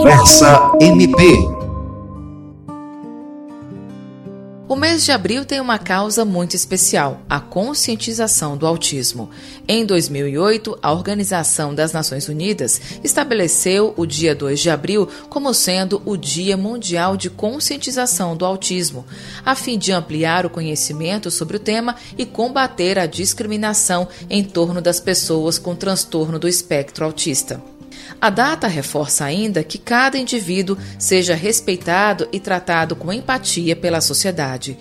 Conversa MP. O mês de abril tem uma causa muito especial, a conscientização do autismo. Em 2008, a Organização das Nações Unidas estabeleceu o dia 2 de abril como sendo o Dia Mundial de Conscientização do Autismo, a fim de ampliar o conhecimento sobre o tema e combater a discriminação em torno das pessoas com transtorno do espectro autista. A data reforça ainda que cada indivíduo seja respeitado e tratado com empatia pela sociedade.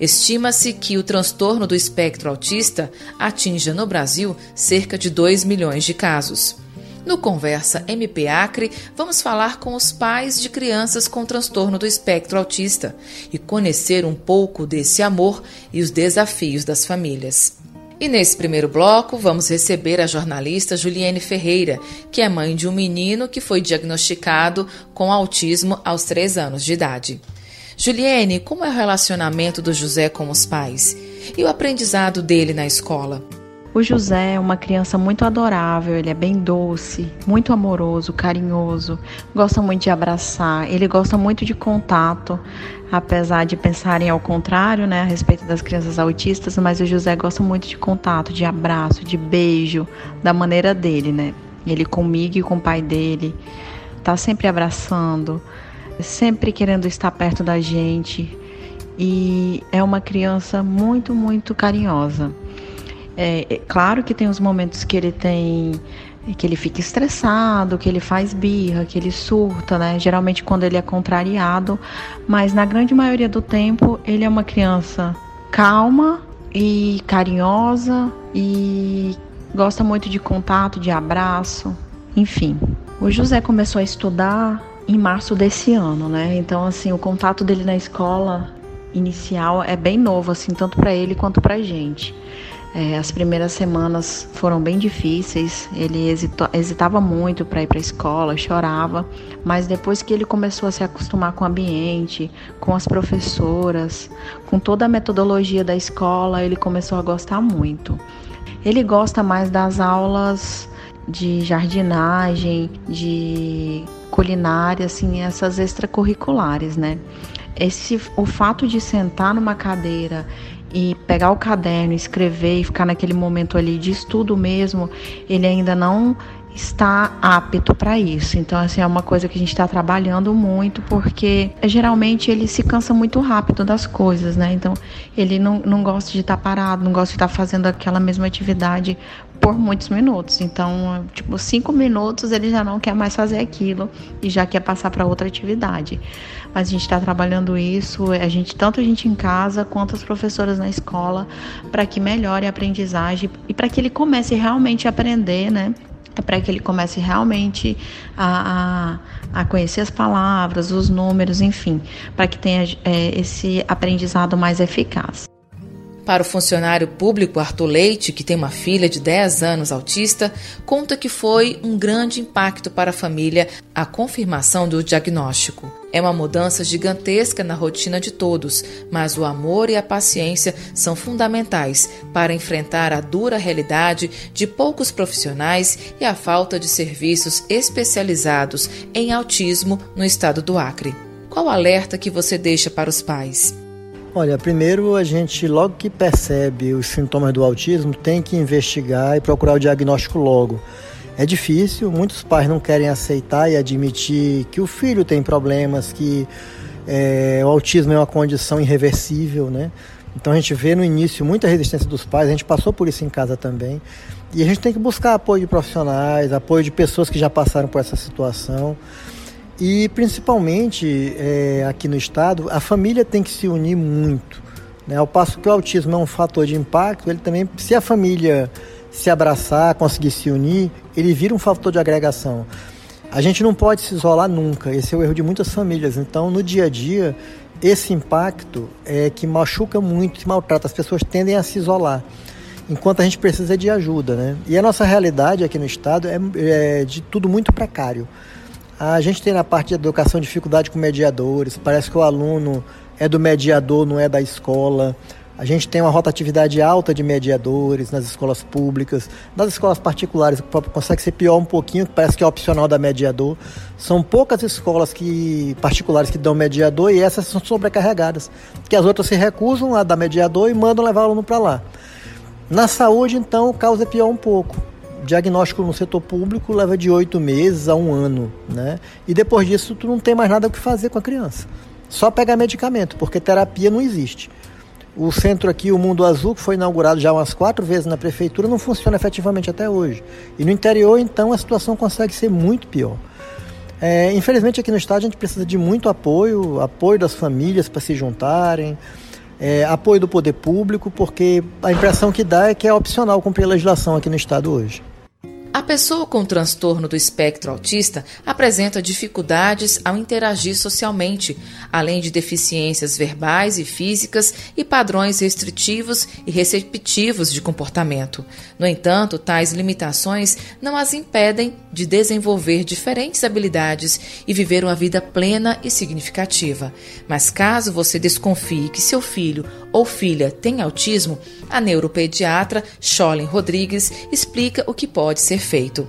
Estima-se que o transtorno do espectro autista atinja no Brasil cerca de 2 milhões de casos. No Conversa MP Acre, vamos falar com os pais de crianças com transtorno do espectro autista e conhecer um pouco desse amor e os desafios das famílias. E nesse primeiro bloco, vamos receber a jornalista Juliane Ferreira, que é mãe de um menino que foi diagnosticado com autismo aos três anos de idade. Juliane, como é o relacionamento do José com os pais e o aprendizado dele na escola? O José é uma criança muito adorável, ele é bem doce, muito amoroso, carinhoso, gosta muito de abraçar, ele gosta muito de contato, apesar de pensarem ao contrário, né, a respeito das crianças autistas, mas o José gosta muito de contato, de abraço, de beijo, da maneira dele, né? Ele comigo e com o pai dele, tá sempre abraçando, sempre querendo estar perto da gente e é uma criança muito, muito carinhosa. É, é, claro que tem os momentos que ele tem que ele fica estressado, que ele faz birra, que ele surta, né? Geralmente quando ele é contrariado, mas na grande maioria do tempo ele é uma criança calma e carinhosa e gosta muito de contato, de abraço, enfim. O José começou a estudar em março desse ano, né? Então assim, o contato dele na escola inicial é bem novo assim, tanto para ele quanto para gente. É, as primeiras semanas foram bem difíceis, ele hesitava muito para ir para a escola, chorava, mas depois que ele começou a se acostumar com o ambiente, com as professoras, com toda a metodologia da escola, ele começou a gostar muito. Ele gosta mais das aulas de jardinagem, de culinária, assim, essas extracurriculares, né? Esse, o fato de sentar numa cadeira e pegar o caderno, escrever e ficar naquele momento ali de estudo mesmo, ele ainda não está apto para isso. Então, assim, é uma coisa que a gente está trabalhando muito, porque geralmente ele se cansa muito rápido das coisas, né? Então, ele não, não gosta de estar tá parado, não gosta de estar tá fazendo aquela mesma atividade por muitos minutos. Então, tipo, cinco minutos ele já não quer mais fazer aquilo e já quer passar para outra atividade. Mas a gente está trabalhando isso, a gente tanto a gente em casa quanto as professoras na escola, para que melhore a aprendizagem e para que ele comece realmente a aprender, né? Para que ele comece realmente a, a, a, conhecer as palavras, os números, enfim, para que tenha é, esse aprendizado mais eficaz. Para o funcionário público Arthur Leite, que tem uma filha de 10 anos autista, conta que foi um grande impacto para a família a confirmação do diagnóstico. É uma mudança gigantesca na rotina de todos, mas o amor e a paciência são fundamentais para enfrentar a dura realidade de poucos profissionais e a falta de serviços especializados em autismo no estado do Acre. Qual alerta que você deixa para os pais? Olha, primeiro a gente, logo que percebe os sintomas do autismo, tem que investigar e procurar o diagnóstico logo. É difícil, muitos pais não querem aceitar e admitir que o filho tem problemas, que é, o autismo é uma condição irreversível, né? Então a gente vê no início muita resistência dos pais, a gente passou por isso em casa também. E a gente tem que buscar apoio de profissionais, apoio de pessoas que já passaram por essa situação. E principalmente é, aqui no estado, a família tem que se unir muito. Né? Ao passo que o autismo é um fator de impacto, ele também, se a família se abraçar, conseguir se unir, ele vira um fator de agregação. A gente não pode se isolar nunca, esse é o erro de muitas famílias. Então, no dia a dia, esse impacto é que machuca muito, maltrata, as pessoas tendem a se isolar. Enquanto a gente precisa de ajuda, né? E a nossa realidade aqui no estado é, é de tudo muito precário. A gente tem na parte de educação dificuldade com mediadores, parece que o aluno é do mediador, não é da escola. A gente tem uma rotatividade alta de mediadores nas escolas públicas, nas escolas particulares consegue ser pior um pouquinho, parece que é opcional da mediador. São poucas escolas que particulares que dão mediador e essas são sobrecarregadas, que as outras se recusam a dar mediador e mandam levar o aluno para lá. Na saúde, então, o caos é pior um pouco. Diagnóstico no setor público leva de oito meses a um ano, né? E depois disso, tu não tem mais nada o que fazer com a criança. Só pegar medicamento, porque terapia não existe. O centro aqui, o Mundo Azul, que foi inaugurado já umas quatro vezes na prefeitura, não funciona efetivamente até hoje. E no interior, então, a situação consegue ser muito pior. É, infelizmente, aqui no estado, a gente precisa de muito apoio apoio das famílias para se juntarem, é, apoio do poder público, porque a impressão que dá é que é opcional cumprir a legislação aqui no estado hoje. A pessoa com transtorno do espectro autista apresenta dificuldades ao interagir socialmente, além de deficiências verbais e físicas e padrões restritivos e receptivos de comportamento. No entanto, tais limitações não as impedem de desenvolver diferentes habilidades e viver uma vida plena e significativa. Mas caso você desconfie que seu filho ou filha tem autismo, a neuropediatra Sholin Rodrigues explica o que pode ser feito.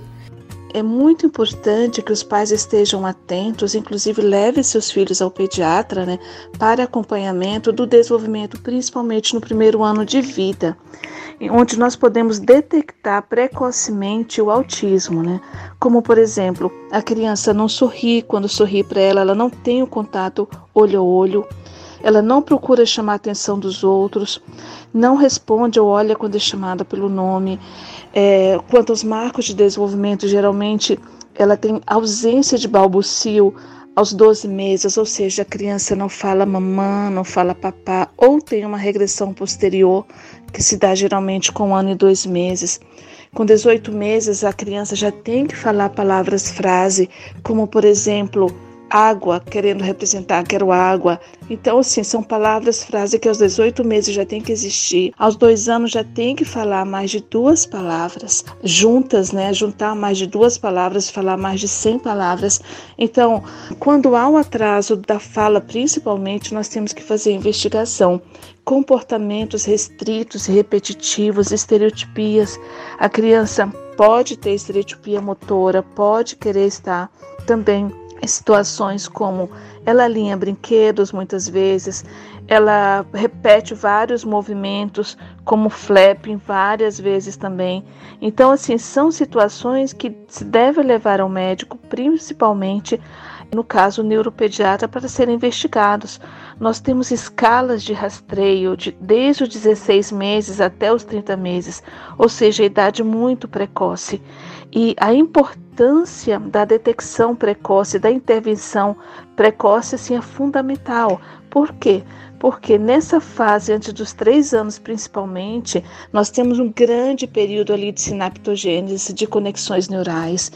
É muito importante que os pais estejam atentos, inclusive leve seus filhos ao pediatra, né, para acompanhamento do desenvolvimento, principalmente no primeiro ano de vida, onde nós podemos detectar precocemente o autismo, né? Como por exemplo, a criança não sorri, quando sorri para ela, ela não tem o contato olho a olho, ela não procura chamar a atenção dos outros, não responde ou olha quando é chamada pelo nome. É, quanto aos marcos de desenvolvimento, geralmente ela tem ausência de balbucio aos 12 meses, ou seja, a criança não fala mamã, não fala papá, ou tem uma regressão posterior, que se dá geralmente com um ano e dois meses. Com 18 meses, a criança já tem que falar palavras frase, como por exemplo, água, querendo representar quero água. Então, assim, são palavras, frases que aos 18 meses já tem que existir. Aos dois anos já tem que falar mais de duas palavras juntas, né? Juntar mais de duas palavras, falar mais de 100 palavras. Então, quando há um atraso da fala, principalmente, nós temos que fazer investigação comportamentos restritos repetitivos, estereotipias. A criança pode ter estereotipia motora, pode querer estar também situações como ela alinha brinquedos muitas vezes, ela repete vários movimentos, como flapping várias vezes também. Então, assim, são situações que se deve levar ao médico, principalmente no caso neuropediatra, para serem investigados. Nós temos escalas de rastreio de, desde os 16 meses até os 30 meses, ou seja, a idade muito precoce. E a importância da detecção precoce, da intervenção precoce, assim, é fundamental. Por quê? Porque nessa fase, antes dos três anos principalmente, nós temos um grande período ali de sinaptogênese, de conexões neurais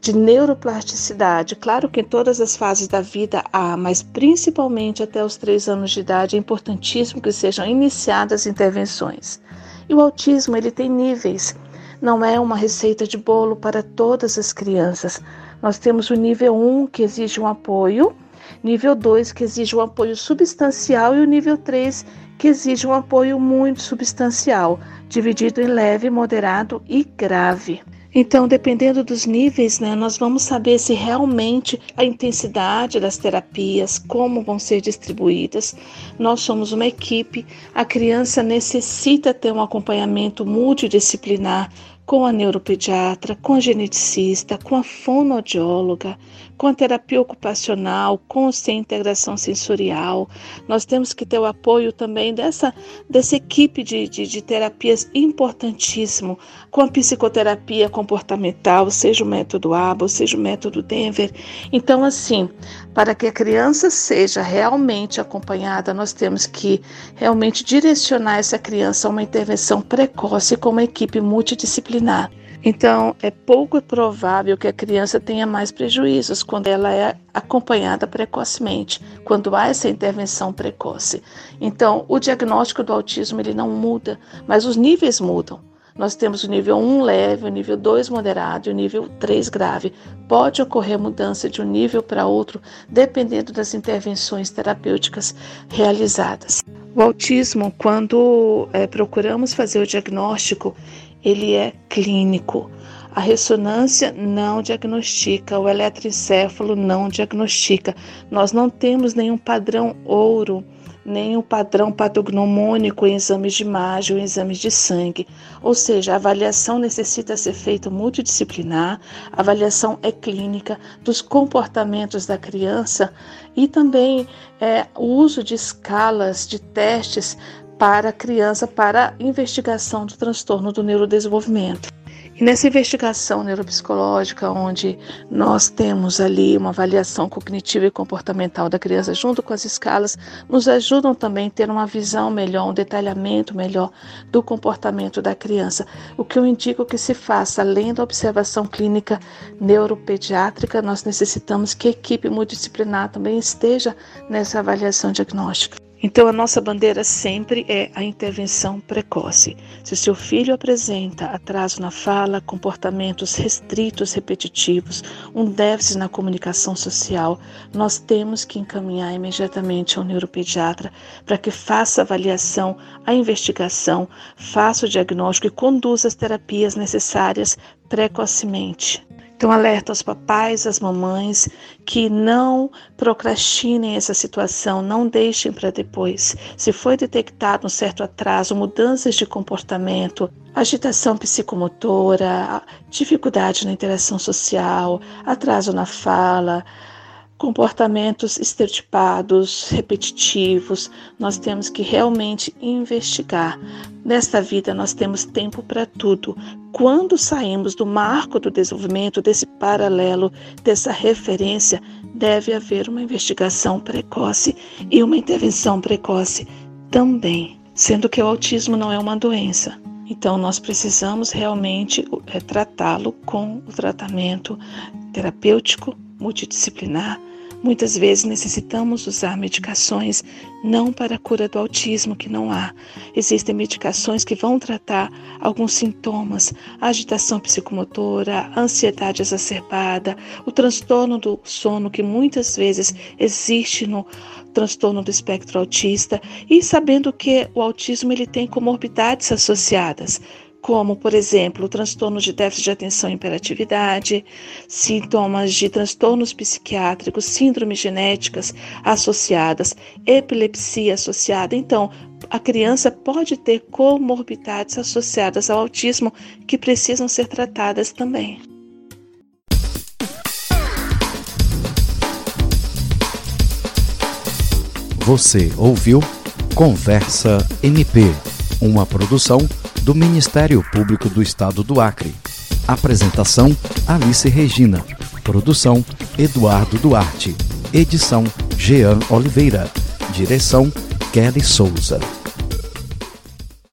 de neuroplasticidade. Claro que em todas as fases da vida há, mas principalmente até os três anos de idade é importantíssimo que sejam iniciadas intervenções. E o autismo ele tem níveis não é uma receita de bolo para todas as crianças. Nós temos o nível 1, que exige um apoio, nível 2, que exige um apoio substancial, e o nível 3, que exige um apoio muito substancial, dividido em leve, moderado e grave. Então, dependendo dos níveis, né, nós vamos saber se realmente a intensidade das terapias, como vão ser distribuídas. Nós somos uma equipe, a criança necessita ter um acompanhamento multidisciplinar com a neuropediatra, com a geneticista, com a fonoaudióloga, com a terapia ocupacional, com a integração sensorial. Nós temos que ter o apoio também dessa, dessa equipe de, de, de terapias importantíssimo, com a psicoterapia comportamental, seja o método ABA, seja o método Denver. Então, assim, para que a criança seja realmente acompanhada, nós temos que realmente direcionar essa criança a uma intervenção precoce com uma equipe multidisciplinar. Então, é pouco provável que a criança tenha mais prejuízos quando ela é acompanhada precocemente, quando há essa intervenção precoce. Então, o diagnóstico do autismo ele não muda, mas os níveis mudam. Nós temos o nível 1 leve, o nível 2 moderado e o nível 3 grave. Pode ocorrer mudança de um nível para outro, dependendo das intervenções terapêuticas realizadas. O autismo, quando é, procuramos fazer o diagnóstico, ele é clínico. A ressonância não diagnostica, o eletroencefalo não diagnostica. Nós não temos nenhum padrão ouro o padrão patognomônico em exames de imagem ou exames de sangue. Ou seja, a avaliação necessita ser feita multidisciplinar, a avaliação é clínica dos comportamentos da criança e também é, o uso de escalas de testes para a criança para investigação do transtorno do neurodesenvolvimento. E nessa investigação neuropsicológica, onde nós temos ali uma avaliação cognitiva e comportamental da criança junto com as escalas, nos ajudam também a ter uma visão melhor, um detalhamento melhor do comportamento da criança. O que eu indico que se faça, além da observação clínica neuropediátrica, nós necessitamos que a equipe multidisciplinar também esteja nessa avaliação diagnóstica. Então, a nossa bandeira sempre é a intervenção precoce. Se o seu filho apresenta atraso na fala, comportamentos restritos, repetitivos, um déficit na comunicação social, nós temos que encaminhar imediatamente ao neuropediatra para que faça a avaliação, a investigação, faça o diagnóstico e conduza as terapias necessárias precocemente. Então, alerta aos papais, às mamães, que não procrastinem essa situação, não deixem para depois. Se foi detectado um certo atraso, mudanças de comportamento, agitação psicomotora, dificuldade na interação social, atraso na fala, comportamentos estereotipados, repetitivos, nós temos que realmente investigar. Nesta vida, nós temos tempo para tudo. Quando saímos do marco do desenvolvimento, desse paralelo, dessa referência, deve haver uma investigação precoce e uma intervenção precoce também, sendo que o autismo não é uma doença. Então, nós precisamos realmente é, tratá-lo com o tratamento terapêutico multidisciplinar Muitas vezes necessitamos usar medicações não para a cura do autismo, que não há. Existem medicações que vão tratar alguns sintomas, a agitação psicomotora, a ansiedade exacerbada, o transtorno do sono, que muitas vezes existe no transtorno do espectro autista, e sabendo que o autismo ele tem comorbidades associadas como, por exemplo, transtorno de déficit de atenção e hiperatividade, sintomas de transtornos psiquiátricos, síndromes genéticas associadas, epilepsia associada. Então, a criança pode ter comorbidades associadas ao autismo que precisam ser tratadas também. Você ouviu Conversa MP, uma produção do Ministério Público do Estado do Acre. Apresentação: Alice Regina. Produção: Eduardo Duarte. Edição: Jean Oliveira. Direção: Kelly Souza.